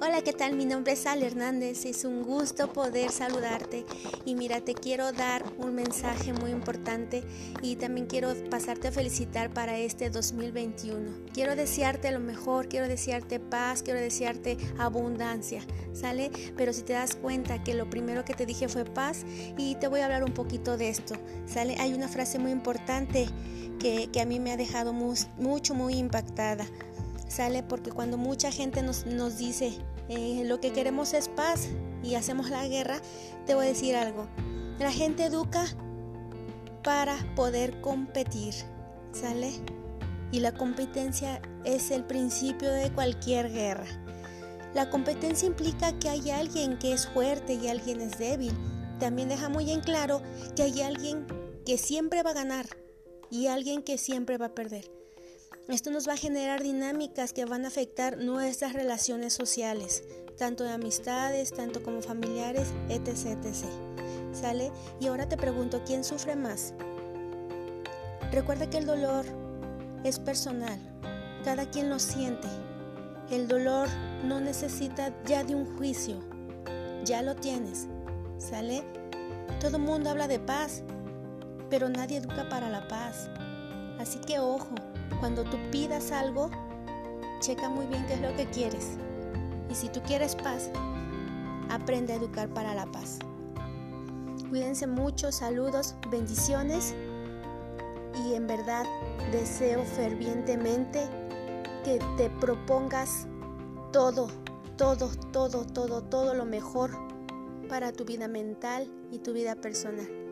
Hola, ¿qué tal? Mi nombre es Al Hernández. Es un gusto poder saludarte. Y mira, te quiero dar un mensaje muy importante y también quiero pasarte a felicitar para este 2021. Quiero desearte lo mejor, quiero desearte paz, quiero desearte abundancia, ¿sale? Pero si te das cuenta que lo primero que te dije fue paz y te voy a hablar un poquito de esto, ¿sale? Hay una frase muy importante que, que a mí me ha dejado mucho, muy impactada sale porque cuando mucha gente nos, nos dice eh, lo que queremos es paz y hacemos la guerra, te voy a decir algo. La gente educa para poder competir, ¿sale? Y la competencia es el principio de cualquier guerra. La competencia implica que hay alguien que es fuerte y alguien es débil. También deja muy en claro que hay alguien que siempre va a ganar y alguien que siempre va a perder. Esto nos va a generar dinámicas que van a afectar nuestras relaciones sociales, tanto de amistades, tanto como familiares, etc. etc. ¿Sale? Y ahora te pregunto, ¿quién sufre más? Recuerda que el dolor es personal, cada quien lo siente. El dolor no necesita ya de un juicio, ya lo tienes. ¿Sale? Todo el mundo habla de paz, pero nadie educa para la paz. Así que ojo, cuando tú pidas algo, checa muy bien qué es lo que quieres. Y si tú quieres paz, aprende a educar para la paz. Cuídense mucho, saludos, bendiciones y en verdad deseo fervientemente que te propongas todo, todo, todo, todo, todo lo mejor para tu vida mental y tu vida personal.